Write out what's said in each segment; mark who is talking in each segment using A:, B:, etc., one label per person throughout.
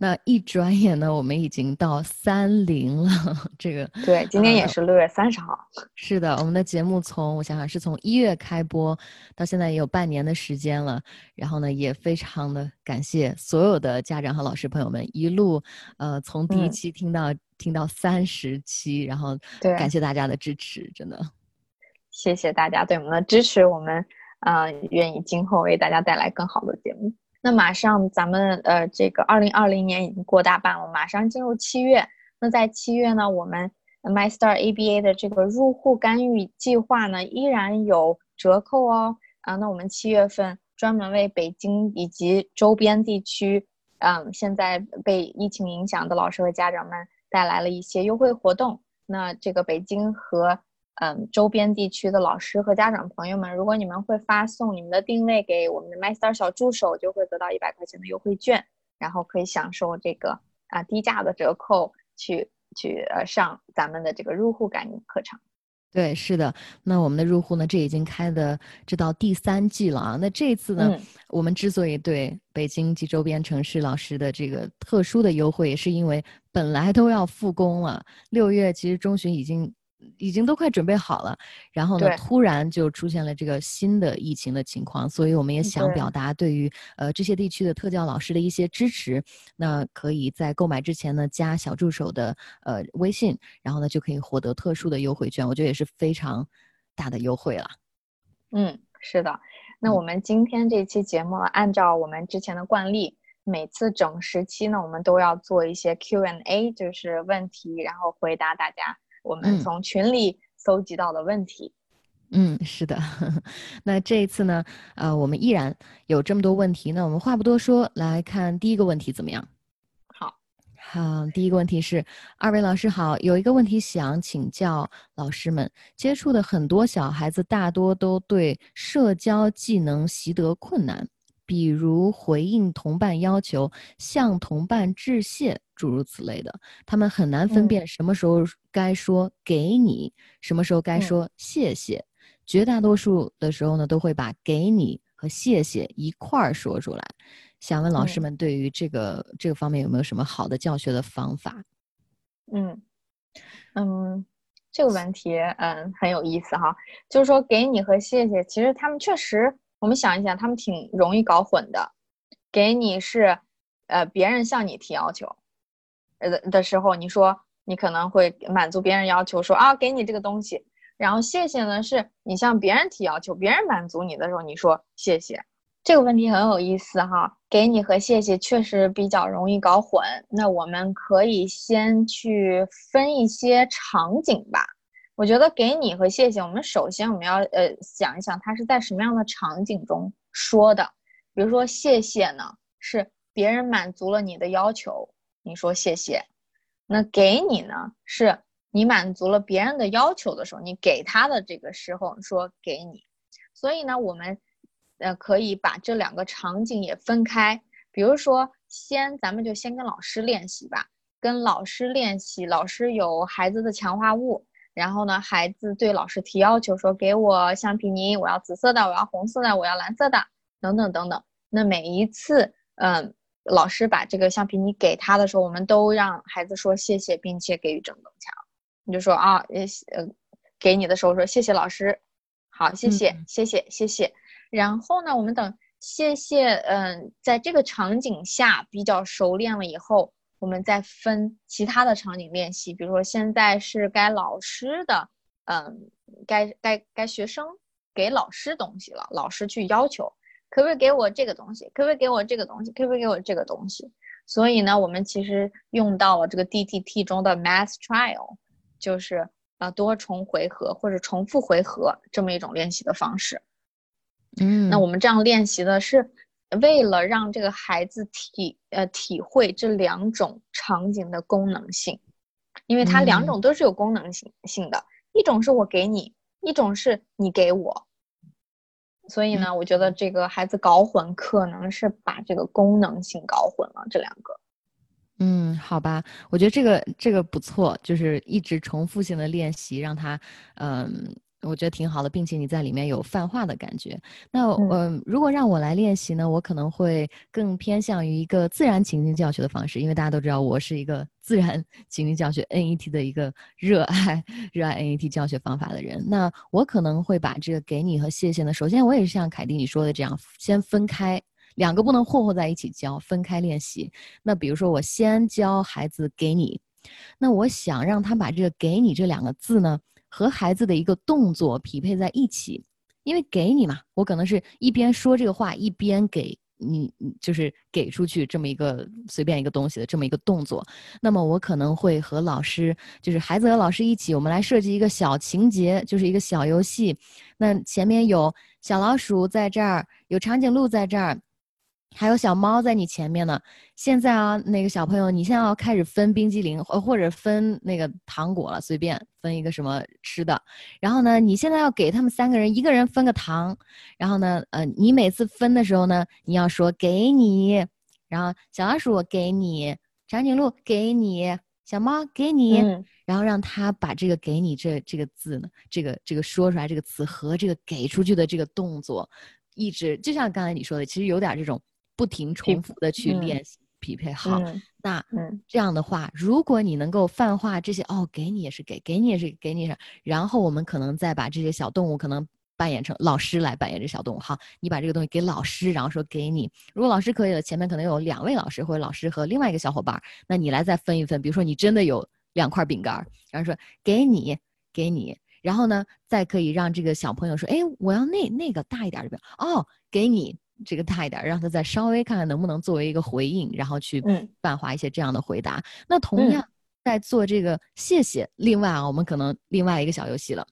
A: 那一转眼呢，我们已经到三零了。这个
B: 对，今天也是六月三十号。
A: 是的，我们的节目从我想想是从一月开播到现在也有半年的时间了。然后呢，也非常的感谢所有的家长和老师朋友们一路呃从第一期听到听到三十期，然后感谢大家的支持，真的。
B: 谢谢大家对我们的支持，我们呃愿意今后为大家带来更好的节目。那马上咱们呃，这个二零二零年已经过大半了，马上进入七月。那在七月呢，我们 MyStar ABA 的这个入户干预计划呢，依然有折扣哦。啊，那我们七月份专门为北京以及周边地区，嗯，现在被疫情影响的老师和家长们带来了一些优惠活动。那这个北京和嗯，周边地区的老师和家长朋友们，如果你们会发送你们的定位给我们的 Master 小助手，就会得到一百块钱的优惠券，然后可以享受这个啊低价的折扣，去去呃上咱们的这个入户感应课程。
A: 对，是的。那我们的入户呢，这已经开的这到第三季了啊。那这次呢，我们之所以对北京及周边城市老师的这个特殊的优惠，也是因为本来都要复工了，六月其实中旬已经。已经都快准备好了，然后呢，突然就出现了这个新的疫情的情况，所以我们也想表达对于呃这些地区的特教老师的一些支持。那可以在购买之前呢，加小助手的呃微信，然后呢就可以获得特殊的优惠券，我觉得也是非常大的优惠了。
B: 嗯，是的。那我们今天这期节目呢，按照我们之前的惯例，每次整十期呢，我们都要做一些 Q&A，就是问题，然后回答大家。我们从群里搜集到的问题，
A: 嗯，是的。那这一次呢，呃，我们依然有这么多问题，那我们话不多说，来看第一个问题怎么样？
B: 好，
A: 好，第一个问题是，二位老师好，有一个问题想请教老师们，接触的很多小孩子大多都对社交技能习得困难。比如回应同伴要求、向同伴致谢，诸如此类的，他们很难分辨什么时候该说“给你”，什么时候该说“谢谢”。绝大多数的时候呢，都会把“给你”和“谢谢”一块儿说出来。想问老师们，对于这个这个方面有没有什么好的教学的方法？
B: 嗯嗯，这个问题嗯很有意思哈，就是说“给你”和“谢谢”，其实他们确实。我们想一想，他们挺容易搞混的。给你是，呃，别人向你提要求，呃的时候，你说你可能会满足别人要求，说啊，给你这个东西。然后谢谢呢，是你向别人提要求，别人满足你的时候，你说谢谢。这个问题很有意思哈，给你和谢谢确实比较容易搞混。那我们可以先去分一些场景吧。我觉得给你和谢谢，我们首先我们要呃想一想，它是在什么样的场景中说的。比如说谢谢呢，是别人满足了你的要求，你说谢谢。那给你呢，是你满足了别人的要求的时候，你给他的这个时候说给你。所以呢，我们呃可以把这两个场景也分开。比如说，先咱们就先跟老师练习吧，跟老师练习，老师有孩子的强化物。然后呢，孩子对老师提要求说：“给我橡皮泥，我要紫色的，我要红色的，我要蓝色的，等等等等。”那每一次，嗯，老师把这个橡皮泥给他的时候，我们都让孩子说谢谢，并且给予正增强。你就说啊，呃，给你的时候说谢谢老师，好，谢谢，谢谢，谢谢。然后呢，我们等谢谢，嗯，在这个场景下比较熟练了以后。我们再分其他的场景练习，比如说现在是该老师的，嗯，该该该学生给老师东西了，老师去要求，可不可以给我这个东西？可不可以给我这个东西？可不可以给我这个东西？所以呢，我们其实用到了这个 DTT 中的 Mass Trial，就是啊多重回合或者重复回合这么一种练习的方式。
A: 嗯，
B: 那我们这样练习的是。为了让这个孩子体呃体会这两种场景的功能性，因为它两种都是有功能性性的，一种是我给你，一种是你给我，所以呢，我觉得这个孩子搞混可能是把这个功能性搞混了这两个。
A: 嗯，好吧，我觉得这个这个不错，就是一直重复性的练习，让他，嗯。我觉得挺好的，并且你在里面有泛化的感觉。那嗯，如果让我来练习呢，我可能会更偏向于一个自然情境教学的方式，因为大家都知道我是一个 自然情境教学 NET 的一个热爱热爱 NET 教学方法的人。那我可能会把这个给你和谢谢呢，首先我也是像凯蒂你说的这样，先分开两个不能混合在一起教，分开练习。那比如说我先教孩子给你，那我想让他把这个给你这两个字呢。和孩子的一个动作匹配在一起，因为给你嘛，我可能是一边说这个话，一边给你，就是给出去这么一个随便一个东西的这么一个动作。那么我可能会和老师，就是孩子和老师一起，我们来设计一个小情节，就是一个小游戏。那前面有小老鼠在这儿，有长颈鹿在这儿。还有小猫在你前面呢。现在啊，那个小朋友，你现在要开始分冰激凌，或或者分那个糖果了，随便分一个什么吃的。然后呢，你现在要给他们三个人，一个人分个糖。然后呢，呃，你每次分的时候呢，你要说给你。然后小老鼠给你，长颈鹿给你，小猫给你。然后让他把这个“给你”这这个字呢，这个这个说出来这个词和这个给出去的这个动作，一直就像刚才你说的，其实有点这种。不停重复的去练习匹配好，那这样的话，如果你能够泛化这些哦，给你也是给，给你也是给你，然后我们可能再把这些小动物可能扮演成老师来扮演这小动物哈，你把这个东西给老师，然后说给你，如果老师可以了，前面可能有两位老师或者老师和另外一个小伙伴，那你来再分一分，比如说你真的有两块饼干，然后说给你，给你，然后呢，再可以让这个小朋友说，哎，我要那那个大一点的饼，哦，给你。这个大一点，让他再稍微看看能不能作为一个回应，然后去泛化一些这样的回答。那同样在做这个谢谢。另外啊，我们可能另外一个小游戏了。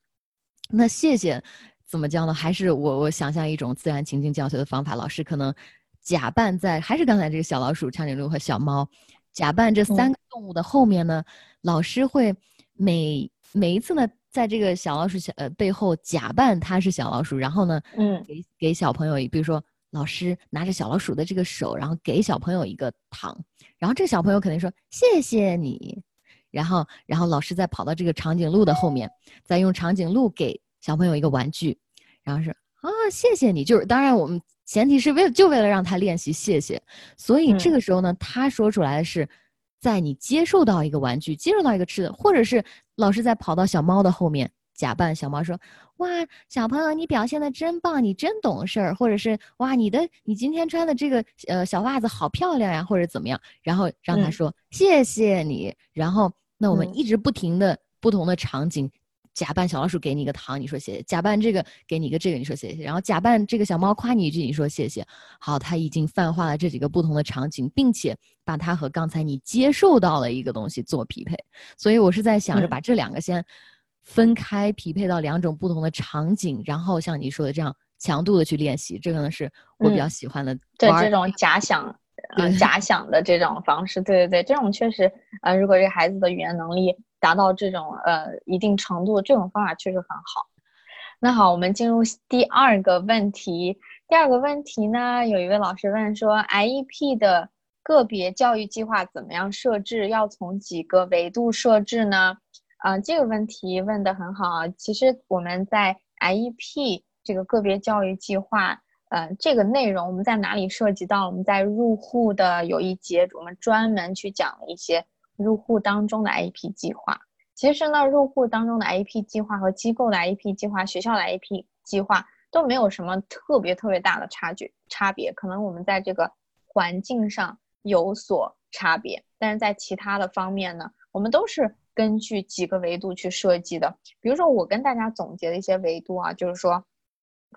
A: 那谢谢怎么教呢？还是我我想象一种自然情境教学的方法。老师可能假扮在，还是刚才这个小老鼠、长颈鹿和小猫，假扮这三个动物的后面呢？老师会每每一次呢，在这个小老鼠小呃背后假扮它是小老鼠，然后呢，嗯，给给小朋友，比如说。老师拿着小老鼠的这个手，然后给小朋友一个糖，然后这个小朋友肯定说谢谢你，然后然后老师再跑到这个长颈鹿的后面，再用长颈鹿给小朋友一个玩具，然后是啊谢谢你，就是当然我们前提是为了就为了让他练习谢谢，所以这个时候呢，他说出来的是，在你接受到一个玩具，接受到一个吃的，或者是老师在跑到小猫的后面。假扮小猫说：“哇，小朋友，你表现的真棒，你真懂事儿。”或者是“哇，你的你今天穿的这个呃小袜子好漂亮呀”，或者怎么样？然后让他说：“谢谢你。”然后那我们一直不停的不同的场景，假扮小老鼠给你一个糖，你说谢谢；假扮这个给你一个这个，你说谢谢；然后假扮这个小猫夸你一句，你说谢谢。好，他已经泛化了这几个不同的场景，并且把它和刚才你接受到了一个东西做匹配。所以我是在想着把这两个先。分开匹配到两种不同的场景，然后像你说的这样强度的去练习，这可能是我比较喜欢的。
B: 对这种假想，呃，假想的这种方式，对对对，这种确实，呃，如果这孩子的语言能力达到这种呃一定程度，这种方法确实很好。那好，我们进入第二个问题。第二个问题呢，有一位老师问说，IEP 的个别教育计划怎么样设置？要从几个维度设置呢？啊，这个问题问的很好啊！其实我们在 IEP 这个个别教育计划，呃，这个内容我们在哪里涉及到？我们在入户的有一节，我们专门去讲了一些入户当中的 IEP 计划。其实呢，入户当中的 IEP 计划和机构的 IEP 计划、学校的 IEP 计划都没有什么特别特别大的差距差别，可能我们在这个环境上有所差别，但是在其他的方面呢，我们都是。根据几个维度去设计的，比如说我跟大家总结的一些维度啊，就是说，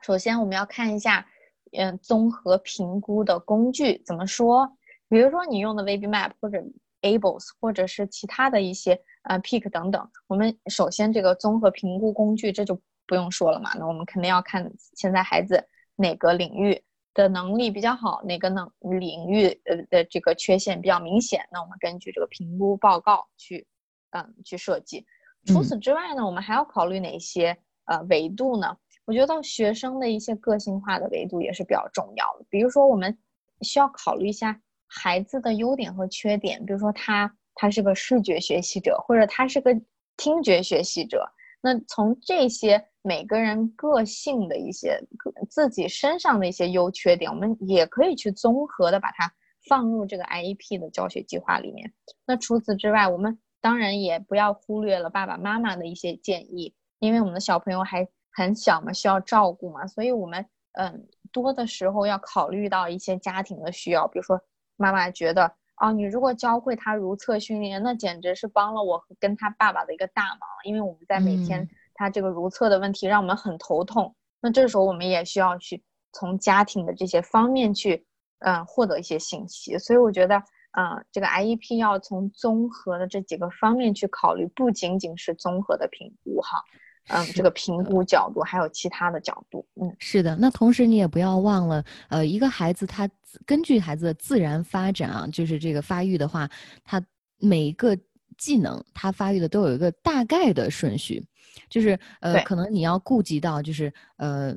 B: 首先我们要看一下，嗯，综合评估的工具怎么说？比如说你用的 VB-MAP 或者 ABLES 或者是其他的一些呃 PEAK 等等，我们首先这个综合评估工具这就不用说了嘛，那我们肯定要看现在孩子哪个领域的能力比较好，哪个能领域呃的这个缺陷比较明显，那我们根据这个评估报告去。嗯，去设计。除此之外呢，我们还要考虑哪些呃维度呢？我觉得学生的一些个性化的维度也是比较重要的。比如说，我们需要考虑一下孩子的优点和缺点，比如说他他是个视觉学习者，或者他是个听觉学习者，那从这些每个人个性的一些自己身上的一些优缺点，我们也可以去综合的把它放入这个 IEP 的教学计划里面。那除此之外，我们当然也不要忽略了爸爸妈妈的一些建议，因为我们的小朋友还很小嘛，需要照顾嘛，所以我们嗯多的时候要考虑到一些家庭的需要，比如说妈妈觉得哦，你如果教会他如厕训练，那简直是帮了我跟他爸爸的一个大忙，因为我们在每天他这个如厕的问题让我们很头痛，那这时候我们也需要去从家庭的这些方面去嗯获得一些信息，所以我觉得。嗯，这个 IEP 要从综合的这几个方面去考虑，不仅仅是综合的评估哈，嗯，这个评估角度还有其他的角度，嗯，
A: 是的。那同时你也不要忘了，呃，一个孩子他根据孩子的自然发展啊，就是这个发育的话，他每一个技能他发育的都有一个大概的顺序，就是呃，可能你要顾及到就是呃。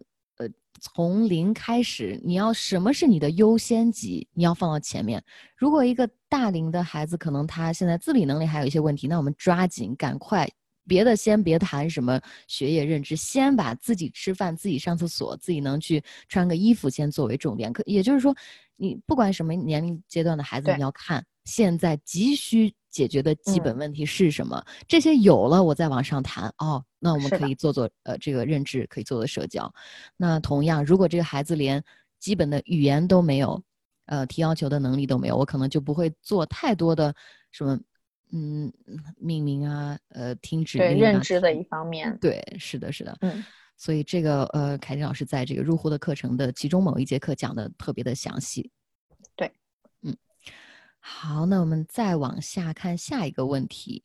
A: 从零开始，你要什么是你的优先级？你要放到前面。如果一个大龄的孩子，可能他现在自理能力还有一些问题，那我们抓紧赶快，别的先别谈什么学业认知，先把自己吃饭、自己上厕所、自己能去穿个衣服先作为重点。可也就是说，你不管什么年龄阶段的孩子，你要看现在急需。解决的基本问题是什么？这些有了，我再往上谈哦。那我们可以做做呃这个认知，可以做做社交。那同样，如果这个孩子连基本的语言都没有，呃提要求的能力都没有，我可能就不会做太多的什么嗯命名啊，呃听指令啊。
B: 对认知的一方面。
A: 对，是的，是的。嗯。所以这个呃，凯迪老师在这个入户的课程的其中某一节课讲的特别的详细。好，那我们再往下看下一个问题。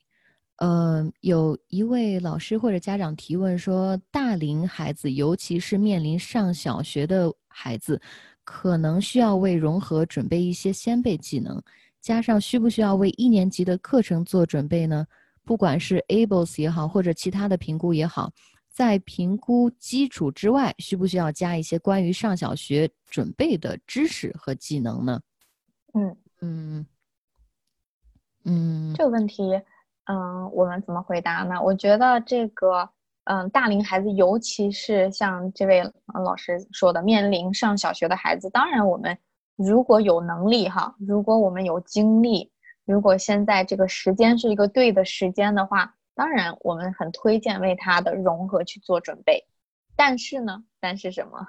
A: 呃，有一位老师或者家长提问说，大龄孩子，尤其是面临上小学的孩子，可能需要为融合准备一些先备技能，加上需不需要为一年级的课程做准备呢？不管是 ABLES 也好，或者其他的评估也好，在评估基础之外，需不需要加一些关于上小学准备的知识和技能呢？
B: 嗯。嗯嗯，这个问题，嗯，我们怎么回答呢？我觉得这个，嗯，大龄孩子，尤其是像这位老师说的，面临上小学的孩子，当然我们如果有能力哈，如果我们有精力，如果现在这个时间是一个对的时间的话，当然我们很推荐为他的融合去做准备。但是呢，但是什么？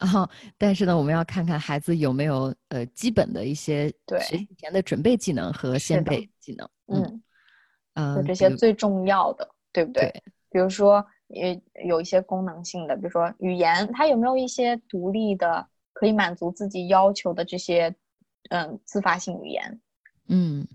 A: 啊，但是呢，我们要看看孩子有没有呃基本的一些学习前的准备技能和先备技能。嗯，
B: 嗯，这些最重要的，对不对？比如说，也有一些功能性的，比如说语言，他有没有一些独立的可以满足自己要求的这些嗯自发性语言？
A: 嗯，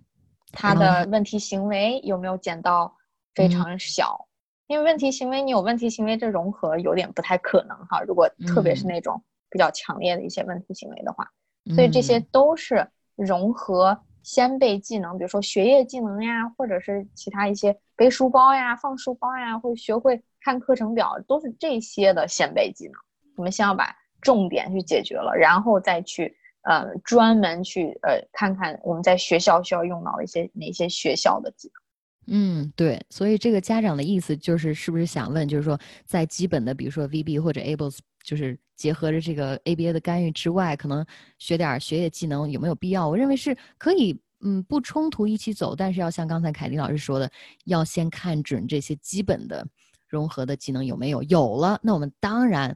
B: 他的问题行为有没有减到非常小？因为问题行为，你有问题行为，这融合有点不太可能哈。如果特别是那种比较强烈的一些问题行为的话，所以这些都是融合先辈技能，比如说学业技能呀，或者是其他一些背书包呀、放书包呀，或者学会看课程表，都是这些的先辈技能。我们先要把重点去解决了，然后再去呃专门去呃看看我们在学校需要用到的一些哪些学校的技能。
A: 嗯，对，所以这个家长的意思就是，是不是想问，就是说，在基本的，比如说 VB 或者 ABLES，就是结合着这个 ABA 的干预之外，可能学点学业技能有没有必要？我认为是可以，嗯，不冲突一起走，但是要像刚才凯丽老师说的，要先看准这些基本的融合的技能有没有，有了，那我们当然，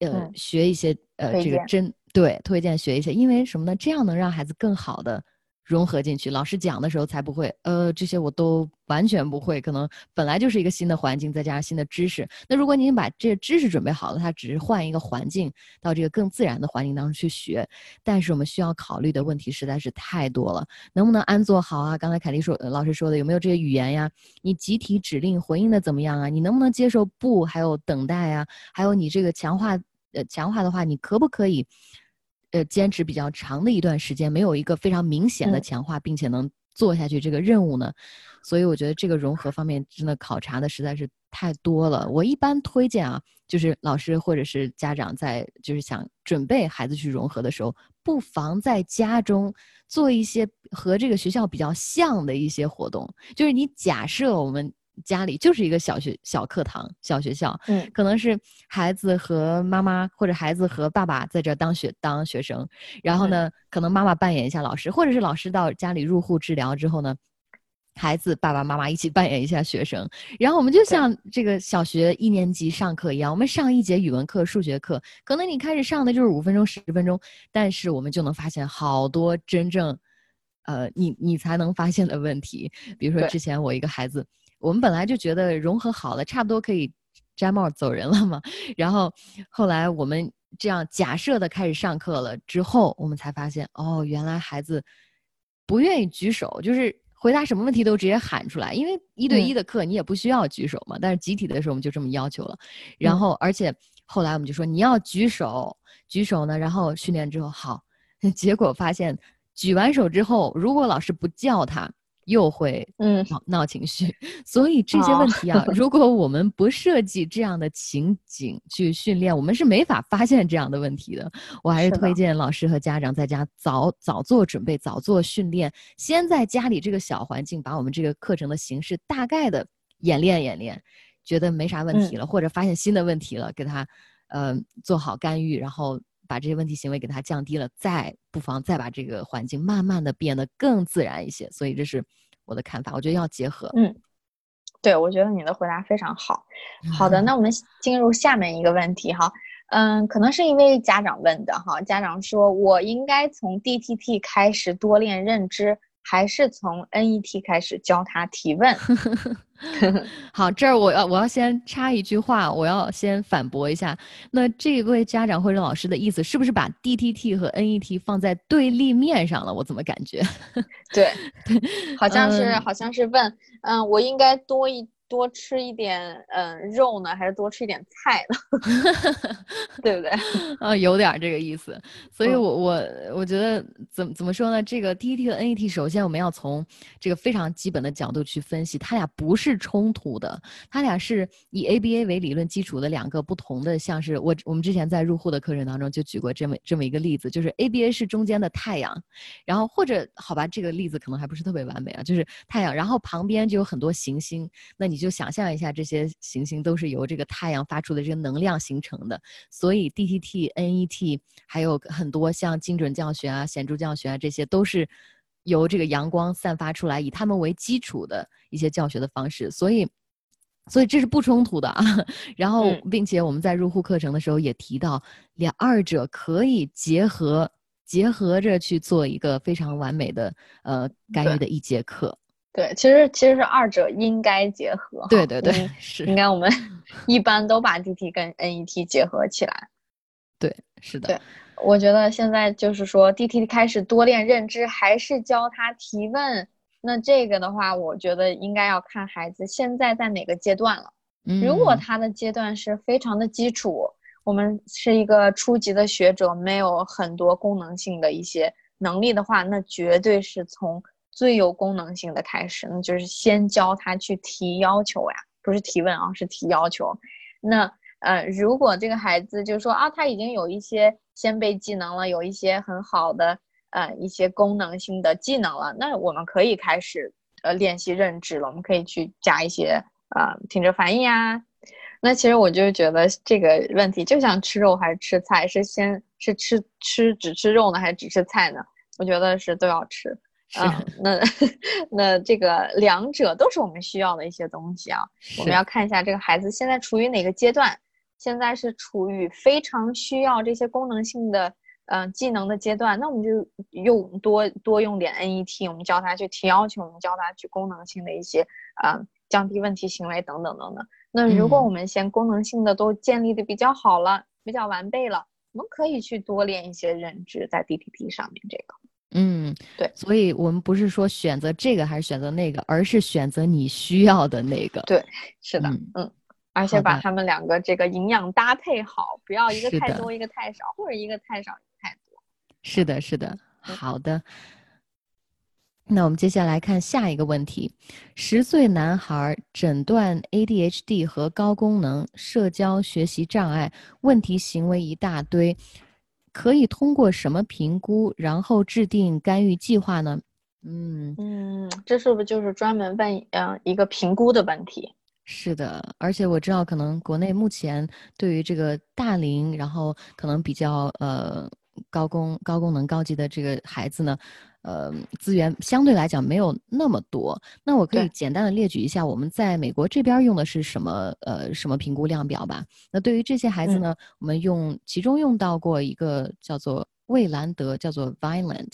A: 呃，学一些，呃，这个真对，推荐学一些，因为什么呢？这样能让孩子更好的。融合进去，老师讲的时候才不会，呃，这些我都完全不会。可能本来就是一个新的环境，再加上新的知识。那如果您把这些知识准备好了，他只是换一个环境，到这个更自然的环境当中去学。但是我们需要考虑的问题实在是太多了，能不能安坐好啊？刚才凯丽说，老师说的有没有这些语言呀？你集体指令回应的怎么样啊？你能不能接受不？还有等待啊？还有你这个强化，呃，强化的话，你可不可以？呃，坚持比较长的一段时间，没有一个非常明显的强化，并且能做下去这个任务呢，所以我觉得这个融合方面真的考察的实在是太多了。我一般推荐啊，就是老师或者是家长在就是想准备孩子去融合的时候，不妨在家中做一些和这个学校比较像的一些活动。就是你假设我们家里就是一个小学小课堂、小学校，
B: 嗯，
A: 可能是孩子和妈妈或者孩子和爸爸在这当学当学生，然后呢，可能妈妈扮演一下老师，或者是老师到家里入户治疗之后呢。孩子爸爸妈妈一起扮演一下学生，然后我们就像这个小学一年级上课一样，我们上一节语文课、数学课，可能你开始上的就是五分钟、十分钟，但是我们就能发现好多真正，呃，你你才能发现的问题。比如说之前我一个孩子，我们本来就觉得融合好了，差不多可以摘帽走人了嘛，然后后来我们这样假设的开始上课了之后，我们才发现哦，原来孩子不愿意举手，就是。回答什么问题都直接喊出来，因为一对一的课你也不需要举手嘛。但是集体的时候我们就这么要求了，然后而且后来我们就说你要举手，举手呢，然后训练之后好，结果发现举完手之后，如果老师不叫他。又会
B: 嗯
A: 闹闹情绪，所以这些问题啊，如果我们不设计这样的情景去训练，我们是没法发现这样的问题的。我还是推荐老师和家长在家早早做准备，早做训练，先在家里这个小环境把我们这个课程的形式大概的演练演练，觉得没啥问题了，或者发现新的问题了，给他呃做好干预，然后。把这些问题行为给它降低了，再不妨再把这个环境慢慢的变得更自然一些。所以这是我的看法，我觉得要结合。
B: 嗯，对，我觉得你的回答非常好。好的，那我们进入下面一个问题哈。嗯，可能是一位家长问的哈。家长说：“我应该从 DTT 开始多练认知。”还是从 NET 开始教他提问。
A: 好，这儿我要我要先插一句话，我要先反驳一下。那这位家长或者老师的意思，是不是把 DTT 和 NET 放在对立面上了？我怎么感觉？
B: 对，好像是好像是问，嗯，我应该多一。多吃一点，嗯，肉呢，还是多吃一点菜呢？对不对？
A: 啊，有点这个意思。所以，我我我觉得怎么怎么说呢？这个 DET 和 NET，首先我们要从这个非常基本的角度去分析，它俩不是冲突的，它俩是以 ABA 为理论基础的两个不同的，像是我我们之前在入户的课程当中就举过这么这么一个例子，就是 ABA 是中间的太阳，然后或者好吧，这个例子可能还不是特别完美啊，就是太阳，然后旁边就有很多行星，那你。你就想象一下，这些行星都是由这个太阳发出的这个能量形成的，所以 DTT、NET 还有很多像精准教学啊、显著教学啊，这些都是由这个阳光散发出来，以它们为基础的一些教学的方式。所以，所以这是不冲突的啊。然后，并且我们在入户课程的时候也提到，两二者可以结合结合着去做一个非常完美的呃干预的一节课。
B: 对，其实其实是二者应该结合。
A: 对对对，是
B: 应该我们 一般都把 DT 跟 NET 结合起来。
A: 对，是的。
B: 对，我觉得现在就是说 DT 开始多练认知，还是教他提问。那这个的话，我觉得应该要看孩子现在在哪个阶段了。如果他的阶段是非常的基础，我们是一个初级的学者，没有很多功能性的一些能力的话，那绝对是从。最有功能性的开始，那就是先教他去提要求呀，不是提问啊，是提要求。那呃，如果这个孩子就说啊，他已经有一些先辈技能了，有一些很好的呃一些功能性的技能了，那我们可以开始呃练习认知了。我们可以去加一些啊听着反应呀。那其实我就觉得这个问题，就像吃肉还是吃菜，是先是吃吃只吃肉呢，还是只吃菜呢？我觉得是都要吃。嗯，那 那这个两者都是我们需要的一些东西啊。我们要看一下这个孩子现在处于哪个阶段，现在是处于非常需要这些功能性的嗯技能的阶段，那我们就用多多用点 NET，我们教他去提要求，我们教他去功能性的一些嗯降低问题行为等等等等。那如果我们先功能性的都建立的比较好了，比较完备了，我们可以去多练一些认知在 dpt 上面这个。
A: 嗯，
B: 对，
A: 所以我们不是说选择这个还是选择那个，而是选择你需要的那个。
B: 对，是的，嗯，而且把他们两个这个营养搭配好，不要一个太多，一个太少，或者一个太少，一个太多。
A: 是的，是的，好的。那我们接下来看下一个问题：十岁男孩诊断 ADHD 和高功能社交学习障碍，问题行为一大堆，可以通过什么评估，然后制定干预计划呢？
B: 嗯嗯，这是不是就是专门问嗯一个评估的问题？
A: 是的，而且我知道，可能国内目前对于这个大龄，然后可能比较呃高功高功能高级的这个孩子呢。呃，资源相对来讲没有那么多。那我可以简单的列举一下，我们在美国这边用的是什么呃什么评估量表吧。那对于这些孩子呢，我们用其中用到过一个叫做魏兰德，叫做 Violent。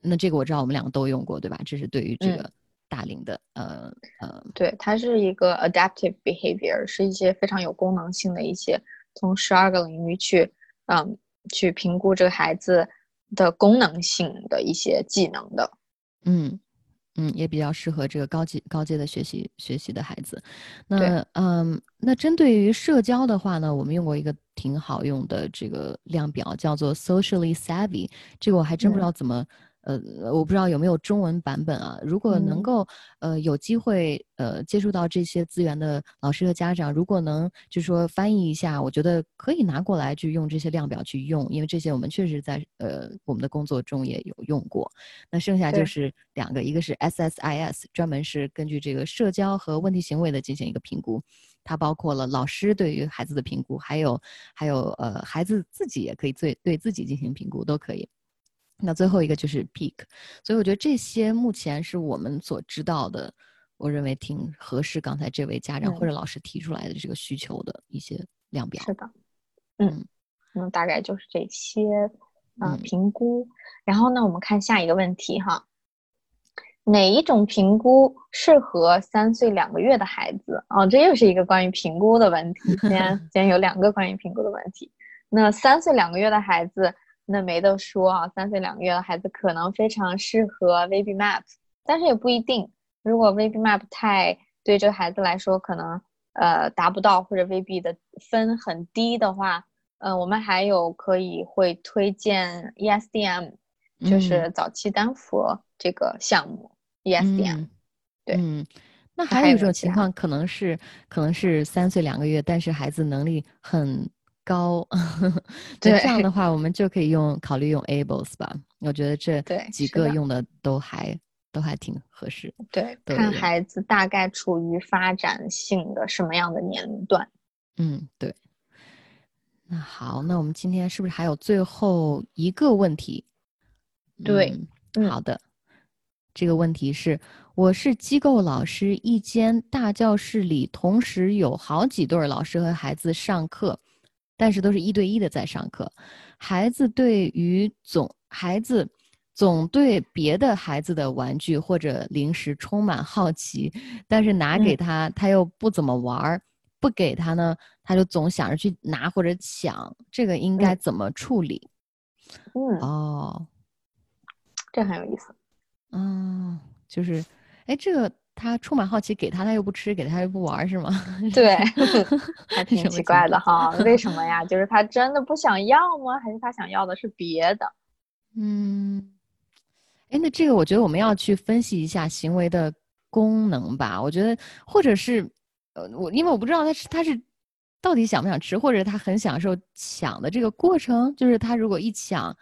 A: 那这个我知道我们两个都用过，对吧？这是对于这个大龄的呃呃，
B: 对，它是一个 adaptive behavior，是一些非常有功能性的一些从十二个领域去嗯去评估这个孩子。的功能性的一些技能的，
A: 嗯嗯，也比较适合这个高级高阶的学习学习的孩子。那嗯，那针对于社交的话呢，我们用过一个挺好用的这个量表，叫做 Socially Savvy。这个我还真不知道怎么。呃，我不知道有没有中文版本啊？如果能够，呃，有机会，呃，接触到这些资源的老师和家长，如果能就说翻译一下，我觉得可以拿过来去用这些量表去用，因为这些我们确实在呃我们的工作中也有用过。那剩下就是两个，一个是 SSIS，专门是根据这个社交和问题行为的进行一个评估，它包括了老师对于孩子的评估，还有还有呃孩子自己也可以对对自己进行评估，都可以。那最后一个就是 peak，所以我觉得这些目前是我们所知道的，我认为挺合适刚才这位家长或者老师提出来的这个需求的一些量表。
B: 是的，嗯，那大概就是这些啊评估。然后呢，我们看下一个问题哈，哪一种评估适合三岁两个月的孩子？哦，这又是一个关于评估的问题。今天 今天有两个关于评估的问题。那三岁两个月的孩子。那没得说啊，三岁两个月的孩子可能非常适合 v b Map，但是也不一定。如果 v b Map 太对这个孩子来说可能呃达不到，或者 v b 的分很低的话，嗯，我们还有可以会推荐 ESDM，就是早期丹佛这个项目 ESDM。对，
A: 嗯，那还有一种情况可能是可能是三岁两个月，但是孩子能力很。高，
B: 对
A: 这样的话，我们就可以用考虑用 Ables 吧。我觉得这几个用的都还都还挺合适。
B: 对，看孩子大概处于发展性的什么样的年龄段。
A: 嗯，对。那好，那我们今天是不是还有最后一个问题？
B: 对，
A: 好的。这个问题是：我是机构老师，一间大教室里同时有好几对老师和孩子上课。但是都是一对一的在上课，孩子对于总孩子总对别的孩子的玩具或者零食充满好奇，但是拿给他他又不怎么玩儿，不给他呢他就总想着去拿或者抢，这个应该怎么处理？
B: 嗯
A: 哦，
B: 这很有意思。
A: 嗯，就是，哎，这个。他充满好奇，给他他又不吃，给他又不玩，是吗？
B: 对，还 挺奇怪的哈。为什么 呀？就是他真的不想要吗？还是他想要的是别的？
A: 嗯，哎，那这个我觉得我们要去分析一下行为的功能吧。我觉得，或者是，呃，我因为我不知道他是他是到底想不想吃，或者他很享受抢的这个过程。就是他如果一抢，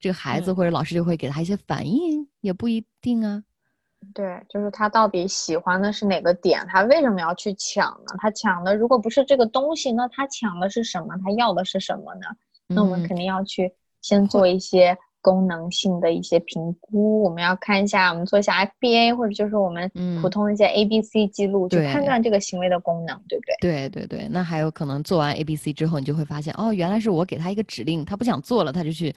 A: 这个孩子或者老师就会给他一些反应，也不一定啊。
B: 对，就是他到底喜欢的是哪个点？他为什么要去抢呢？他抢的如果不是这个东西，那他抢的是什么？他要的是什么呢？那我们肯定要去先做一些功能性的一些评估。我们要看一下，我们做一下 FBA 或者就是我们普通一些 ABC 记录，去判断这个行为的功能，对不对？
A: 对对对，那还有可能做完 ABC 之后，你就会发现，哦，原来是我给他一个指令，他不想做了，他就去。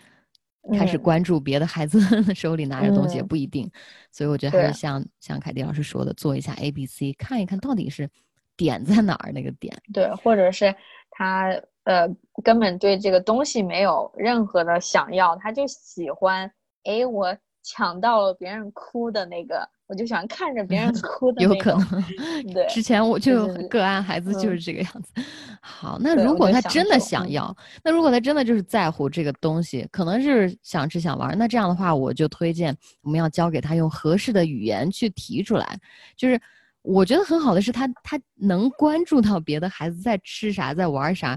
A: 开始关注别的孩子 手里拿着东西也不一定，所以我觉得还是像像凯迪老师说的，做一下 A B C，看一看到底是点在哪儿那个点。
B: 对，或者是他呃根本对这个东西没有任何的想要，他就喜欢哎我抢到了别人哭的那个我就喜欢看着别人 哭的
A: 有可能，
B: 对。
A: 之前我就个案孩子就是这个样子。好，那如果他真的想要，那如果他真的就是在乎这个东西，可能是想吃想玩，那这样的话，我就推荐我们要教给他用合适的语言去提出来。就是我觉得很好的是他他能关注到别的孩子在吃啥在玩啥，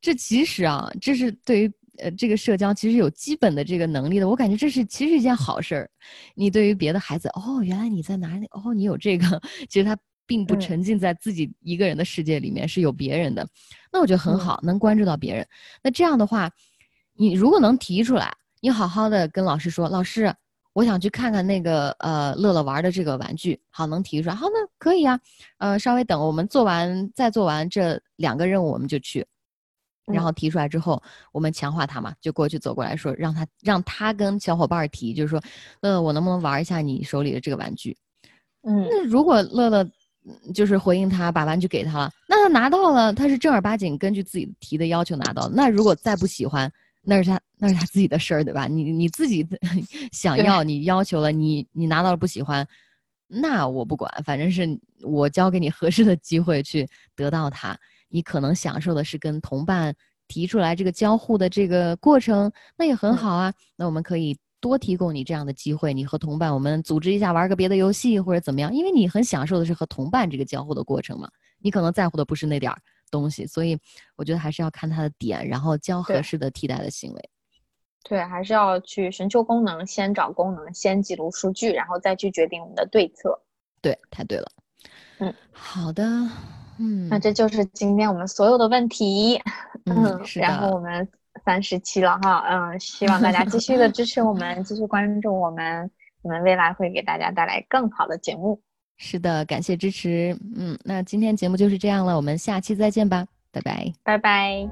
A: 这其实啊，这是对于。呃，这个社交其实有基本的这个能力的，我感觉这是其实一件好事儿。你对于别的孩子，哦，原来你在哪里？哦，你有这个，其实他并不沉浸在自己一个人的世界里面，是有别人的。那我觉得很好，能关注到别人。那这样的话，你如果能提出来，你好好的跟老师说，老师，我想去看看那个呃乐乐玩的这个玩具。好，能提出来，好，那可以啊。呃，稍微等我们做完，再做完这两个任务，我们就去。然后提出来之后，我们强化他嘛，就过去走过来说，让他让他跟小伙伴提，就是说，乐乐，我能不能玩一下你手里的这个玩具？
B: 嗯，
A: 那如果乐乐就是回应他，把玩具给他了，那他拿到了，他是正儿八经根据自己提的要求拿到。那如果再不喜欢，那是他那是他自己的事儿，对吧？你你自己 想要，你要求了，你你拿到了不喜欢，那我不管，反正是我交给你合适的机会去得到它。你可能享受的是跟同伴提出来这个交互的这个过程，那也很好啊。那我们可以多提供你这样的机会，你和同伴我们组织一下玩个别的游戏或者怎么样，因为你很享受的是和同伴这个交互的过程嘛。你可能在乎的不是那点儿东西，所以我觉得还是要看他的点，然后教合适的替代的行为。
B: 对，还是要去寻求功能，先找功能，先记录数据，然后再去决定我们的对策。
A: 对，太对了。
B: 嗯，
A: 好的。嗯，
B: 那这就是今天我们所有的问题，
A: 嗯，
B: 然后我们三十期了哈，嗯，希望大家继续的支持我们，继续关注我们，我们未来会给大家带来更好的节目。
A: 是的，感谢支持，嗯，那今天节目就是这样了，我们下期再见吧，拜拜，
B: 拜拜。